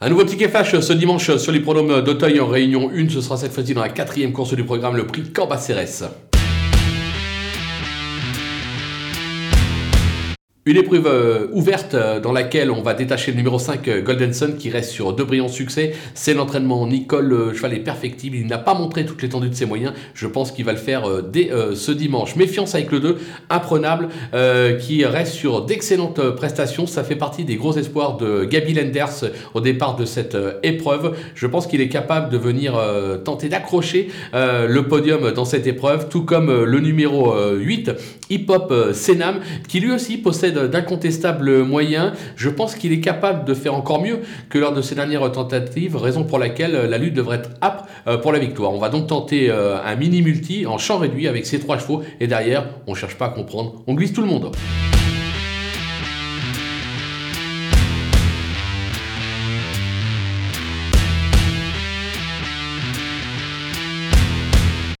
Un nouveau ticket flash ce dimanche sur les pronoms d'Auteuil en réunion 1. Ce sera cette fois-ci dans la quatrième course du programme, le prix Cambacérès. Une épreuve euh, ouverte euh, dans laquelle on va détacher le numéro 5 euh, Golden Sun qui reste sur deux brillants succès. C'est l'entraînement. Nicole, le cheval perfectible. Il n'a pas montré toute l'étendue de ses moyens. Je pense qu'il va le faire dès ce dimanche. Méfiance avec le 2, imprenable, qui reste sur d'excellentes prestations. Ça fait partie des gros espoirs de Gabi Lenders au départ de cette épreuve. Je pense qu'il est capable de venir tenter d'accrocher le podium dans cette épreuve, tout comme le numéro 8, Hip Hop Senam, qui lui aussi possède d'incontestables moyens. Je pense qu'il est capable de faire encore mieux que lors de ses dernières tentatives, raison pour laquelle la lutte devrait être apte euh, pour la victoire. On va donc tenter euh, un mini multi en champ réduit avec ces trois chevaux et derrière, on cherche pas à comprendre, on glisse tout le monde.